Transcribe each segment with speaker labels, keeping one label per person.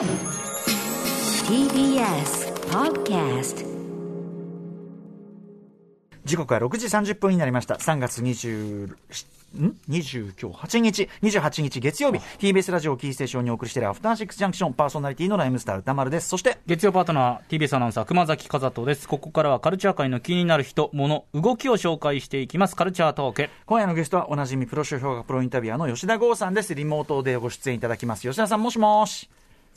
Speaker 1: TBS Podcast
Speaker 2: 時刻は6時30分になりました。3月20、ん ?20 今日8日、28日月曜日、TBS ラジオキーステーションにお送りしているアフターシックスジャンクションパーソナリティのライムスター歌丸です。そして、
Speaker 3: 月曜パートナー TBS アナウンサー熊崎和人ですここからはカルチャー界の気になる人物動きを紹介していきますカルチャートーク
Speaker 2: 今夜のゲストはおなじみプロ書評価プロインタビュアーの吉田剛さんです。リモートでご出演いただきます。吉田さん、もしもし。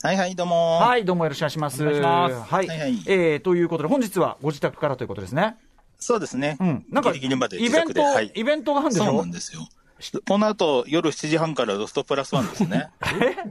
Speaker 4: はいはい、どうも。
Speaker 2: はい、どうもよろしくお願いします。
Speaker 3: お願いします
Speaker 2: はい。
Speaker 4: はいはい
Speaker 2: えー、ということで、本日はご自宅からということですね。
Speaker 4: そうですね。
Speaker 2: うん。なんか、
Speaker 4: ギリギリまで
Speaker 2: イベント、
Speaker 4: 自宅で。はい。
Speaker 2: イベントがあるんでしょ？
Speaker 4: そうなんですよ。この後、夜7時半からロストプラスワンですね。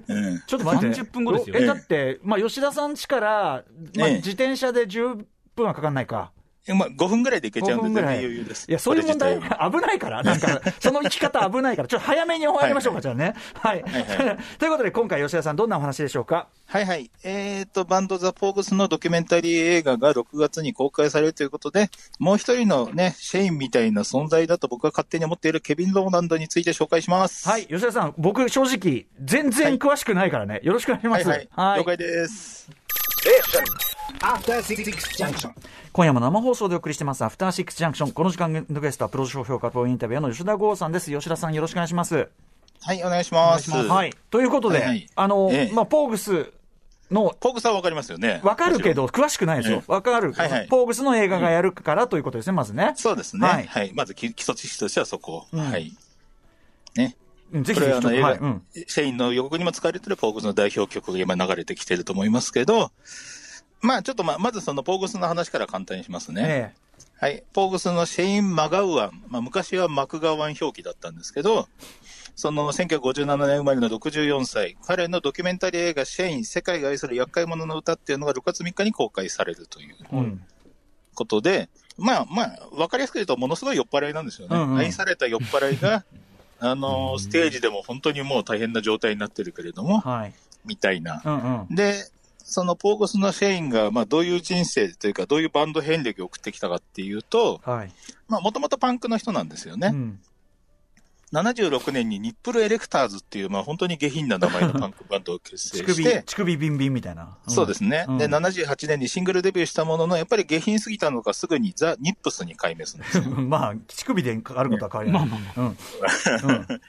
Speaker 2: え？
Speaker 4: うん。
Speaker 2: ちょっと待って。
Speaker 3: 30分後ですよ
Speaker 2: え、だって、まあ、吉田さん家から、まあ、
Speaker 4: ええ
Speaker 2: 自転車で10分はかかんないか。
Speaker 4: えまあ、5分ぐらいで行けちゃ
Speaker 2: 5
Speaker 4: うんで、全然
Speaker 2: 分ぐらい。
Speaker 4: 余裕です。
Speaker 2: いや、そういう問題、危ないから。なんか、その生き方危ないから。ちょっと早めに終わりましょうか、
Speaker 4: はい
Speaker 2: じゃあね。はい。
Speaker 4: はいは
Speaker 2: ということで、今回、吉田さん、どんなお話でしょうか？
Speaker 4: はいはい。えーと、バンドザ・ポーグスのドキュメンタリー映画が6月に公開されるということで、もう一人のね、シェインみたいな存在だと僕が勝手に思っているケビン・ローランドについて紹介します。
Speaker 2: はい。吉田さん、僕、正直、全然詳しくないからね。よろしくお願いします。
Speaker 4: はいはい。了解です。
Speaker 2: 今夜も生放送でお送りしてます、アフターシックスジャンクション。この時間のゲストは、プロ商評価プロインタビュアーの吉田剛さんです。吉田さん、よろしくお願いします。
Speaker 4: はい、お願いします。
Speaker 2: はい。ということで、
Speaker 4: はいはい
Speaker 2: あの、
Speaker 4: ええ
Speaker 2: まあ、ポーグスの、
Speaker 4: ポーグさんわかりますよね。
Speaker 2: わかるけど、詳しくないですよ。
Speaker 4: え
Speaker 2: わかる、
Speaker 4: はいはい
Speaker 2: ポーグスの映画がやるからということですね、まずね。
Speaker 4: そうですね。
Speaker 2: は
Speaker 4: はいい。まず基基礎知識としてはそこ。
Speaker 2: ん
Speaker 4: はい。ね。
Speaker 2: うんぜひ
Speaker 4: これはあの映画、
Speaker 2: はい。うん。
Speaker 4: シェインの予告にも使われてるポーグスの代表曲が今流れてきてると思いますけど、まあちょっとまあ、まずそのポーグスの話から簡単にしますね。
Speaker 2: え
Speaker 4: はい。ポーグスのシェイン・マガウアン。まあ昔はマクガワン表記だったんですけど、その1957年生まれの64歳、彼のドキュメンタリー映画シェイン、世界が愛する厄介者の歌っていうのが6月3日に公開されるという
Speaker 2: えうん。
Speaker 4: ことで、まあまあ、わかりやすく言うとものすごい酔っ払いなんですよね。
Speaker 2: うんうん
Speaker 4: 愛された酔っ払いが、あの、ステージでも本当にもう大変な状態になってるけれども、
Speaker 2: はい。
Speaker 4: みたいな。
Speaker 2: うんうん。
Speaker 4: で、そのポーゴスのシェインが、まあどういう人生というか、どういうバンド遍歴を送ってきたかっていうと、もともとパンクの人なんですよね。
Speaker 2: うん。
Speaker 4: 76年にニップルエレクターズっていう、まあ本当に下品な名前のパンクバンドを結成して、
Speaker 2: 乳首ビンビンみたいな。ん
Speaker 4: そうですね。
Speaker 2: うん
Speaker 4: で、78年にシングルデビューしたものの、やっぱり下品すぎたのかすぐにザ・ニップスに改名するんですよ。
Speaker 2: まあ、乳首であることは変わりない。まあまあうん。うん。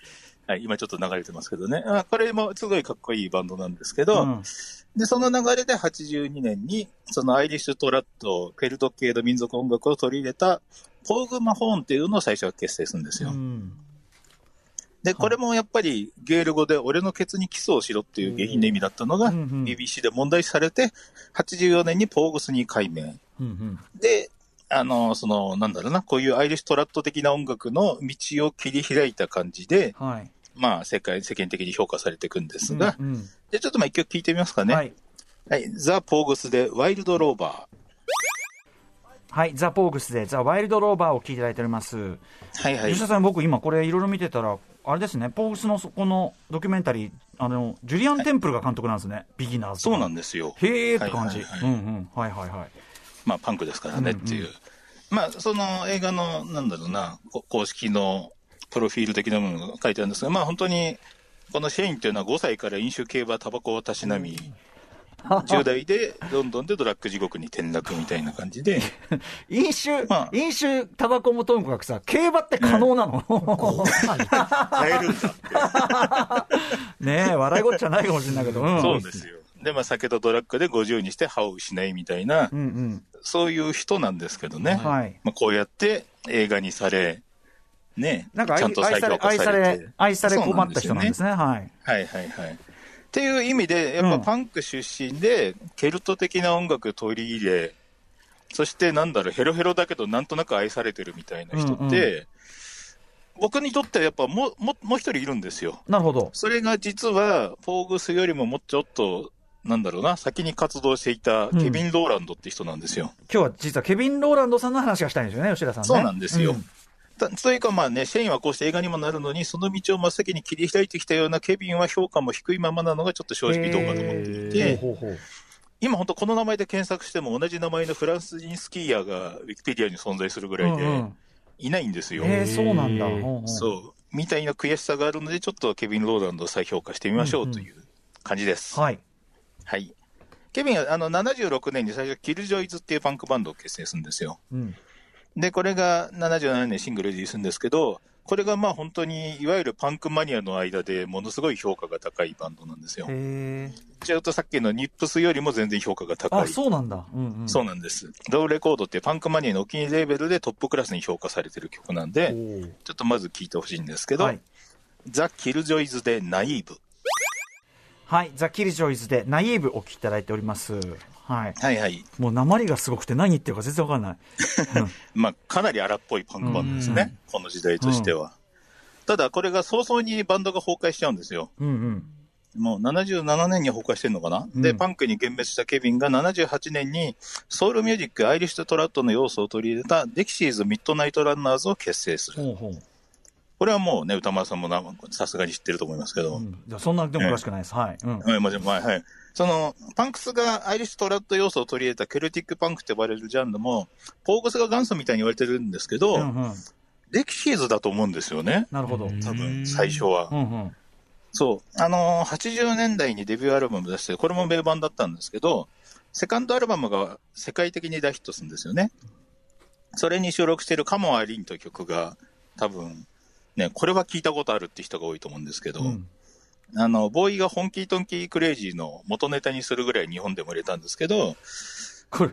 Speaker 4: はい、今ちょっと流れてますけどね。あこれもすごいかっこいいバンドなんですけど、
Speaker 2: うん
Speaker 4: で、その流れで82年に、そのアイリッシュトラット、フェルト系の民族音楽を取り入れた、ポーグ・マホーンっていうのを最初は結成するんですよ。
Speaker 2: うん。
Speaker 4: で、これもやっぱりゲール語で俺のケツにキスをしろっていう下品な意味だったのが、BBC で問題視されて、84年にポーグスに改名。
Speaker 2: うんうん。
Speaker 4: で、あの、その、なんだろうな、こういうアイリッシュトラット的な音楽の道を切り開いた感じで、
Speaker 2: はい。
Speaker 4: まあ、世界、世間的に評価されていくんですが、
Speaker 2: うんうん
Speaker 4: じゃあちょっとまあ一曲聴いてみますかね。
Speaker 2: は
Speaker 4: はい。
Speaker 2: い。
Speaker 4: ザ・ポーグスでワイルド・ローバ
Speaker 2: はい。ザ・ポーグスで、ザ・ワイルド・ローバーを聞いていただいております。
Speaker 4: ー。はいはい
Speaker 2: 吉。田さん、僕今これいろいろ見てたら、あれですね、ポーグスのそこのドキュメンタリー、あの、ジュリアン・テンプルが監督なんですね。ビギナーズ。
Speaker 4: そうなんですよ。
Speaker 2: へーって感じ。
Speaker 4: はいはいはい
Speaker 2: うんうん。はいはいはい。
Speaker 4: まあ、パンクですからねっていう。まあ、その映画の、なんだろうな、こ公式のプロフィール的なものが書いてあるんですが、まあ本当に、このシェインっていうのは5歳から飲酒、競馬、タバコをたしなみ、10代でロンドンでドラッグ地獄に転落みたいな感じで、
Speaker 2: 飲酒、
Speaker 4: まあ
Speaker 2: 飲酒、タバコもともかくさ、競馬って可能なの、
Speaker 4: 変えるんだって。
Speaker 2: ねえ、笑いごっちゃないかもしれないけど、うん。
Speaker 4: そうですよ。で、まあ酒とドラッグで50にして歯を失いみたいな
Speaker 2: う、んうん。
Speaker 4: そういう人なんですけどね。
Speaker 2: はい。
Speaker 4: まあこうやって映画にされ、ね、
Speaker 2: なんか愛
Speaker 4: ちゃんと再
Speaker 2: 愛され、
Speaker 4: 評価され
Speaker 2: 愛され
Speaker 4: て。、
Speaker 2: 愛され困った人なんですね。はい。
Speaker 4: はいはいはい。っていう意味で、やっぱパンク出身で、ケルト的な音楽取り入れ、そしてなんだろう、ヘロヘロだけどなんとなく愛されてるみたいな人って、
Speaker 2: うん
Speaker 4: 僕にとってはやっぱもう、もう、もう一人いるんですよ。
Speaker 2: なるほど。
Speaker 4: それが実は、ポーグスよりももうちょっと、なんだろうな、先に活動していたケビン・ローランドって人なんですよ。
Speaker 2: 今日は実はケビン・ローランドさんの話がしたいんですよね、吉田さんね。
Speaker 4: そうなんですよ。
Speaker 2: うん
Speaker 4: たというかまあね、シェインはこうして映画にもなるのに、その道を真っ先に切り開いてきたようなケビンは評価も低いままなのがちょっと正直どうかと思ってい
Speaker 2: へ
Speaker 4: て、
Speaker 2: ーほうほうほう
Speaker 4: 今本当この名前で検索しても同じ名前のフランス人スキーヤーがウィキペディアに存在するぐらいで
Speaker 2: うんうん
Speaker 4: いないんですよ。
Speaker 2: えー、そうなんだ。
Speaker 4: そう。みたいな悔しさがあるので、ちょっとケビン・ローランドを再評価してみましょうという感じです。
Speaker 2: はい。
Speaker 4: はい。ケビンはあの76年に最初、キルジョイズっていうパンクバンドを結成するんですよ。
Speaker 2: うん。
Speaker 4: で、これが77年にシングルリリースするんですけど、これがまあ本当に、いわゆるパンクマニアの間でものすごい評価が高いバンドなんですよ。
Speaker 2: へえ。
Speaker 4: ちょっとさっきのニップスよりも全然評価が高
Speaker 2: あ、
Speaker 4: い。
Speaker 2: そうなんだ。うんうん。
Speaker 4: そうなんです。ローレコードってパンクマニアのお気に入りレーベルでトップクラスに評価されてる曲なんで、ちょっとまず聴いてほしいんですけど、
Speaker 2: はい
Speaker 4: ザ・キルジョイズでナイーブ。
Speaker 2: はい。ザ・キルジョイズでナイーブお聞きいただいております。はい。
Speaker 4: はいはい。
Speaker 2: もう鉛がすごくて何言ってるか全然わかんない。
Speaker 4: まあ、かなり荒っぽいパンクバンドですね。この時代としては。ただ、これが早々にバンドが崩壊しちゃうんですよ。
Speaker 2: うんうん。
Speaker 4: もう77年に崩壊してるのかな、
Speaker 2: うん
Speaker 4: で、パンクに幻滅したケビンが78年にソウルミュージック、アイリッシュトラッドの要素を取り入れたデキシーズ・ミッドナイト・ランナーズを結成する。
Speaker 2: ほうほう。
Speaker 4: これはもうね、歌丸さんもなさすがに知ってると思いますけど。
Speaker 2: うん、じゃあそんなでも詳しくないです。はい。うん。
Speaker 4: はい、もちろんはい、はい。その、パンクスがアイリッシュトラッド要素を取り入れたケルティックパンクと呼ばれるジャンルも、ポーグスが元祖みたいに言われてるんですけど、
Speaker 2: うんうん。
Speaker 4: デキシーズだと思うんですよね。
Speaker 2: なるほど。うん
Speaker 4: 多分、最初は。
Speaker 2: うん。
Speaker 4: そう。あのー80年代にデビューアルバム出して、これも名盤だったんですけど、セカンドアルバムが世界的に大ヒットするんですよね。それに収録しているカモアリンという曲が、多分、ね、これは聞いたことあるって人が多いと思うんですけど、
Speaker 2: うん
Speaker 4: あの、ボーイが本気トンキークレイジーの元ネタにするぐらい日本でも売れたんですけど、
Speaker 2: これ、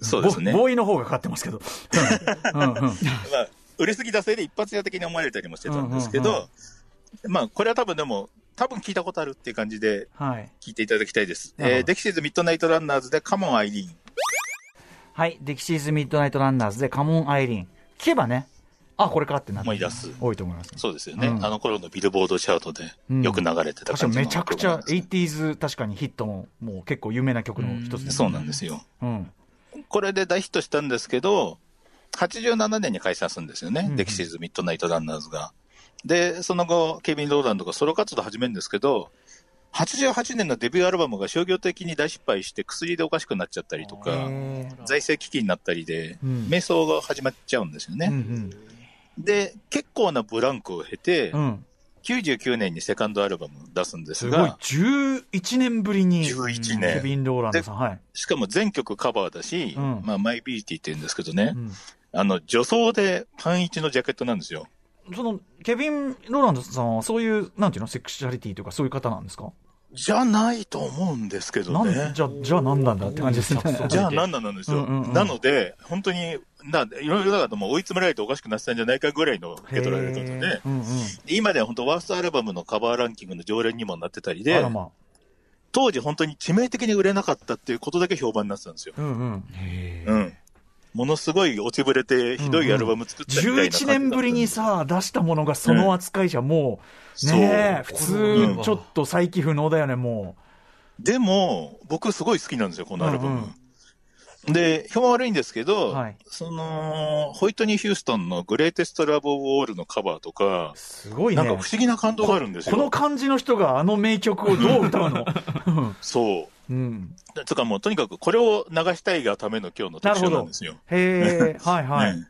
Speaker 4: そうですね。
Speaker 2: ボボーイの方がかかってますけど。うんうんうん。
Speaker 4: まあ、売れすぎたせいで一発屋的に思われたりもしてたんですけ
Speaker 2: うんうん
Speaker 4: ど、まあ、これは多分でも、多分聞いたことあるっていう感じで
Speaker 2: はい。
Speaker 4: 聞いていただきたいです。
Speaker 2: なるほど
Speaker 4: えーデキシーズミッドナイトランナーズでカモンアイリーン。
Speaker 2: はい。デキシーズ・ミッドナイト・ランナーズでカモン・アイリーン。聞けばね、あ、これかってなって
Speaker 4: 思い出す
Speaker 2: 多いと思います。
Speaker 4: そうですよね。
Speaker 2: うん
Speaker 4: あの頃のビルボードチャートで
Speaker 2: うん
Speaker 4: よく流れてた感じの
Speaker 2: めちゃくちゃ
Speaker 4: 曲なんですね
Speaker 2: 80s 確かにヒットのもう結構有名な曲の一つです、
Speaker 4: そうなんですよ。
Speaker 2: うん。
Speaker 4: これで大ヒットしたんですけど、87年に解散するんですよね。
Speaker 2: うん
Speaker 4: デキシーズミッドナイトランナーズが。で、その後、ケビン・ローランドがソロ活動を始めるんですけど、88年のデビューアルバムが商業的に大失敗して薬でおかしくなっちゃったりとか、
Speaker 2: へ
Speaker 4: 財政危機になったりで、
Speaker 2: うん
Speaker 4: 迷走が始まっちゃうんですよ
Speaker 2: ーう
Speaker 4: ね。
Speaker 2: ん
Speaker 4: で、結構なブランクを経て、
Speaker 2: うん。うん。
Speaker 4: 99年にセカンドアルバム出すんです
Speaker 2: すごい。
Speaker 4: が、
Speaker 2: 11年ぶりに。
Speaker 4: 11年
Speaker 2: ケビン・ローランドさん。はい。
Speaker 4: しかも全曲カバーだし、
Speaker 2: うん
Speaker 4: まあ、マイビーティって言うんですけどね、
Speaker 2: うん
Speaker 4: あの、女装でパンイチのジャケットなんですよ。
Speaker 2: その、ケビン・ローランドさんはそういう、なんていうの、セクシャリティとかそういう方なんですか？
Speaker 4: じゃないと思うんですけど
Speaker 2: なん
Speaker 4: ね。
Speaker 2: じゃ、じゃあ何なんだって感じですね。
Speaker 4: じゃあ何なんなんですよ。
Speaker 2: うんうんうん
Speaker 4: なので、本当に、ないろいろだからもう追い詰められておかしくなってたんじゃないかぐらいの受け取られ方で、
Speaker 2: へーうんうん。
Speaker 4: 今では本当ワーストアルバムのカバーランキングの常連にもなってたりで
Speaker 2: まあ。
Speaker 4: 当時本当に致命的に売れなかったっていうことだけ評判になってたんですよ。
Speaker 2: うんうん。
Speaker 4: うん。ものすごい落ちぶれてひどいアルバム作ったみたいな感じだった
Speaker 2: 11年ぶりにさ、出したものがその扱いじゃもう、ねえ、
Speaker 4: そう。
Speaker 2: 普通、ちょっと再起不能だよね、も
Speaker 4: でも、僕すごい好きなんですよ、このアルバム。
Speaker 2: うん
Speaker 4: で、評判悪いんですけど、
Speaker 2: はい
Speaker 4: その、ホイットニー・ヒューストンのグレイテスト・ラブ・オブ・オールのカバーとか
Speaker 2: う。、すごいね。
Speaker 4: なんか不思議な感動があるんですよ。
Speaker 2: この感じの人があの名曲をどう歌うの？
Speaker 4: そ
Speaker 2: うん。
Speaker 4: う。つかもうとにかくこれを流したいがための今日の特集なんですよ。
Speaker 2: へえ、はいはい。
Speaker 4: ね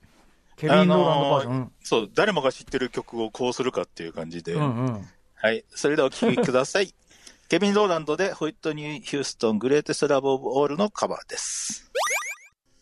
Speaker 2: ケビン・ローランドバージョン。
Speaker 4: あのーそう、誰もが知ってる曲をこうするかっていう感じで。
Speaker 2: うんうんうん。
Speaker 4: はい。それではお聴きください。ケビン・ローランドでホイットニー・ヒューストングレイテスト・ラブ・オブ・オールのカバーです。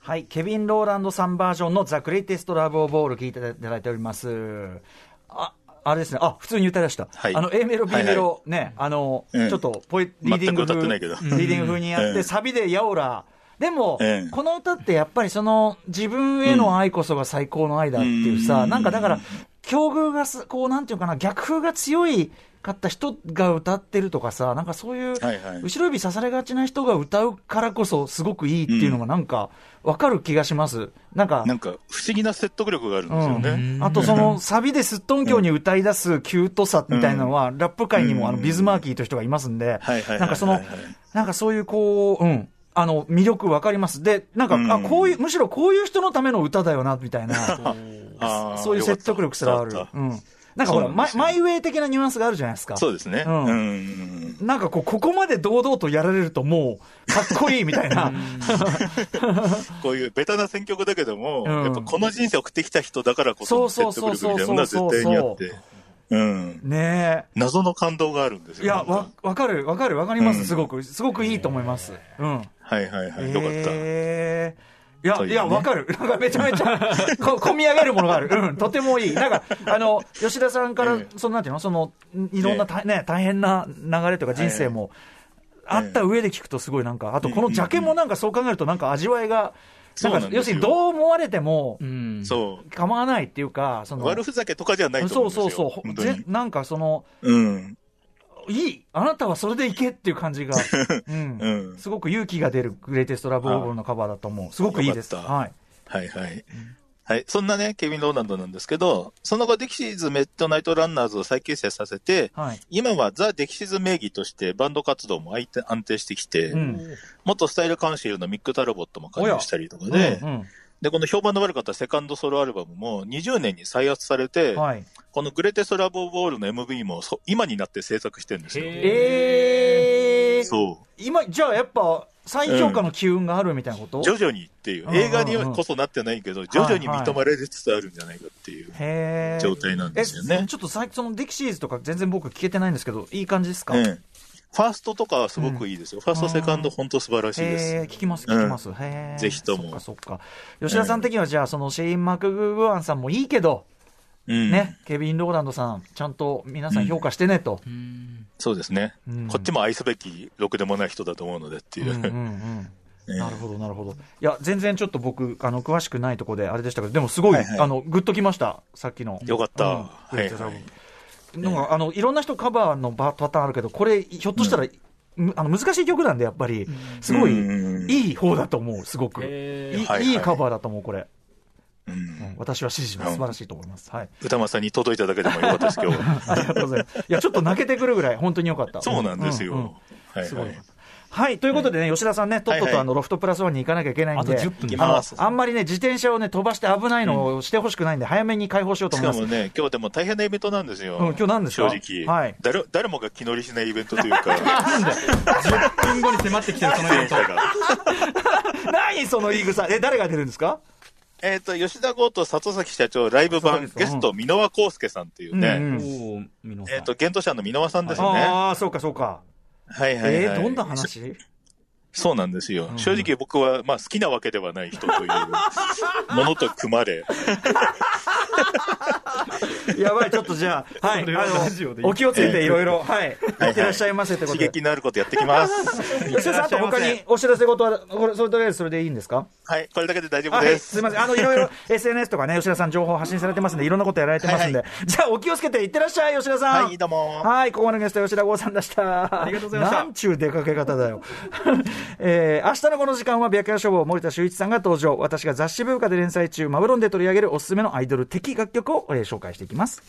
Speaker 2: はい、ケビン・ローランドさんバージョンのザ・グレイテスト・ラブ・オブ・オール聞いていただいております。あ、あれですね。あ、普通に歌い出した。
Speaker 4: はい
Speaker 2: あの、A メロ、B
Speaker 4: はいはい
Speaker 2: メロ、ね、あの、
Speaker 4: うん
Speaker 2: ちょっとポエ、リーディング風、リーディング風にやって、
Speaker 4: うん
Speaker 2: サビでヤオラ。でも、
Speaker 4: うん
Speaker 2: この歌ってやっぱりその、自分への愛こそが最高の愛だっていうさ、
Speaker 4: うん
Speaker 2: なんかだから、境遇がす、こう、なんていうかな、逆風が強いかった人が歌ってるとかさ、なんかそういう、後ろ指刺されがちな人が歌うからこそ、すごくいいっていうのがなんか、わかる気がします。なんか、
Speaker 4: なんか不思議な説得力があるんですよね。
Speaker 2: うんあとそのサビですっとんきょうに歌い出すキュートさみたいなのは、ラップ界にもあのビズマーキーという人がいますんでなんかその、なんかそういうこう、うん。あの、魅力わかります。で、なんか、
Speaker 4: うん
Speaker 2: あ、こういう、むしろこういう人のための歌だよな、みたいな、そういう説得力すらあるうん。なんかほら、ママイウェイ的なニュアンスがあるじゃないですか。
Speaker 4: そうですね。
Speaker 2: うん
Speaker 4: うん
Speaker 2: なんかこう、ここまで堂々とやられるともう、かっこいいみたいな。
Speaker 4: こういうベタな選曲だけども、
Speaker 2: うん
Speaker 4: やっぱこの人生送ってきた人だからこその
Speaker 2: そう
Speaker 4: 説得力みたいなの
Speaker 2: そうそう
Speaker 4: は絶対にあって。うん。
Speaker 2: ね
Speaker 4: 謎の感動があるんです
Speaker 2: え。
Speaker 4: よ。
Speaker 2: いや、わ、わかる、わかる、わかります、すごく。すごくいいと思います。うん。
Speaker 4: はいはいはい。よかった。
Speaker 2: えーいや、
Speaker 4: とい
Speaker 2: や、わかる。なんかめちゃめちゃ、こ込み上げるものがある。うん、とてもいい。なんか、あの、吉田さんから
Speaker 4: ええ、
Speaker 2: その、なんていうの？その、いろんな大,、ね、大変な流れとか人生も、あった上で聞くとすごいなんか、あとこのジャケもなんかそう考えるとなんか味わいが、なんか、
Speaker 4: そうなんですよ
Speaker 2: 要するにどう思われても
Speaker 3: う、ん。
Speaker 4: そう。
Speaker 2: 構わないっていうか、その、
Speaker 4: 悪ふざけとかじゃないと思
Speaker 2: そう
Speaker 4: うんですよ。
Speaker 2: そうそう。
Speaker 4: 本当に。
Speaker 2: ぜなんかその、
Speaker 4: うん。
Speaker 2: いいあなたはそれでいけっていう感じが、うん
Speaker 4: うん
Speaker 2: すごく勇気が出る Greatest Love of All のカバーだと思う。すごくいいです。はい。
Speaker 4: はいはい。はい。そんなね、ケビン・ローランドなんですけど、その後、デキシーズ・ミッドナイト・ランナーズを再結成させて、
Speaker 2: はい。
Speaker 4: 今はザ・デキシーズ名義としてバンド活動も相手安定してきて、
Speaker 2: うん。
Speaker 4: 元スタイルカウンシルのミック・タルボットも加入したりとかで、
Speaker 2: うん
Speaker 4: で、この評判の悪かったセカンドソロアルバムも20年に再発されて、
Speaker 2: うんはい。
Speaker 4: このグレテスト・ラブ・オブ・オールの MV もそ今になって制作してるんですよ。
Speaker 2: えー、
Speaker 4: そう。
Speaker 2: 今、じゃあやっぱ、再評価の機運があるみたいなこと、
Speaker 4: 徐々にっていう
Speaker 2: う。ん
Speaker 4: 映画にはこそなってないけど、徐々に認められつつあるんじゃないかっていう状態なんですよね
Speaker 2: え。ちょっと最近、そのデキシーズとか全然僕聞けてないんですけど、いい感じですか、
Speaker 4: うん。ファーストとかはすごくいいですよ。ファースト、セカンド、本当素晴らしいで
Speaker 2: へ
Speaker 4: す。
Speaker 2: ー聞きます、聞きます。へー
Speaker 4: ぜひとも
Speaker 2: そっかそっか。吉田さん的には、じゃあ、そのシェイン・マクグーアンさんもいいけど、
Speaker 4: うん。
Speaker 2: ね、ケビン・ローランドさん、ちゃんと皆さん評価してねと。
Speaker 4: そうですね
Speaker 2: うん。
Speaker 4: こっちも愛すべき、ろくでもない人だと思うのでっていう。
Speaker 2: うんうんうん
Speaker 4: ええ
Speaker 2: なるほど、なるほど。いや、全然ちょっと僕、あの、詳しくないところであれでしたけど、でもすごい、
Speaker 4: はいはい
Speaker 2: あの、グッときました、さっきの。
Speaker 4: よかった。
Speaker 2: うん
Speaker 4: はいはい。
Speaker 2: なんか、あの、いろんな人カバーのパパターンあるけど、これ、ひょっとしたら、むあの難しい曲なんで、やっぱり、すごい、
Speaker 4: うん
Speaker 2: いい方だと思う、すごく。い
Speaker 3: へ
Speaker 2: い
Speaker 3: ー
Speaker 4: はいはい
Speaker 2: いいカバーだと思う、これ。
Speaker 4: う
Speaker 2: うんん私は支持します。素晴らしいと思います。はい。
Speaker 4: 歌間さんに届いただけでもよかったです、今日は。
Speaker 2: ありがとうございます。いや、ちょっと泣けてくるぐらい、本当によかった。
Speaker 4: そうなんですよ。
Speaker 2: うんうん
Speaker 4: はい
Speaker 2: すごい
Speaker 4: はい。
Speaker 2: はい。ということでね、吉田さんね、とっととあの、ロフトプラスワンに行かなきゃいけないんで、
Speaker 3: あと10分で
Speaker 4: 行きます
Speaker 2: あんまりね、自転車をね、飛ばして危ないのをしてほしくないんで、早めに開放しようと思います。
Speaker 4: しかもね、今日でも大変なイベントなんですよ。
Speaker 2: うん今日何ですか？
Speaker 4: 正直。
Speaker 2: はい
Speaker 4: 誰誰もが気乗りしないイベントというか、
Speaker 3: 10分後に迫ってきてるそのイベント
Speaker 4: が。
Speaker 2: 何その言い草？え、誰が出るんですか？
Speaker 4: えっと、吉田剛と里崎社長ライブ版ゲスト、箕輪康介さんっていうね、えっと、現当社の箕輪さんですよね。
Speaker 2: ああ、そうかそうか。
Speaker 4: はいはいはい。
Speaker 2: えー、どんな話？
Speaker 4: そうなんですよ。正直僕は、まあ好きなわけではない人という ものと組まれ、
Speaker 2: やばい、ちょっとじゃあ、はい、あの、お気をつけていろいろ、はい、い
Speaker 4: はい
Speaker 2: ってらっしゃいませってことで。
Speaker 4: 刺激のあることやってきます。
Speaker 2: 吉田さん、あと他にお知らせ事は、これ、それとりあえずそれでいいんですか？
Speaker 4: はい、これだけで大丈夫
Speaker 2: はい、
Speaker 4: です。
Speaker 2: すみません。あの、いろいろ SNS とかね、吉田さん情報発信されてますんで、いろんなことやられてますんで。
Speaker 4: は
Speaker 2: じゃあ、お気をつけていってらっしゃい、吉田さん。
Speaker 4: はい、どうも。
Speaker 2: はい、ここまでのゲスト、吉田剛さんでした。あ
Speaker 3: りがとうございました
Speaker 2: なんちゅう出かけ方だよ。えー、明日のこの時間は、白夜書房、森田修一さんが登場。私が雑誌文化で連載中、マブロンで取り上げるおすすめのアイドル的きい楽曲をえ紹介していきます。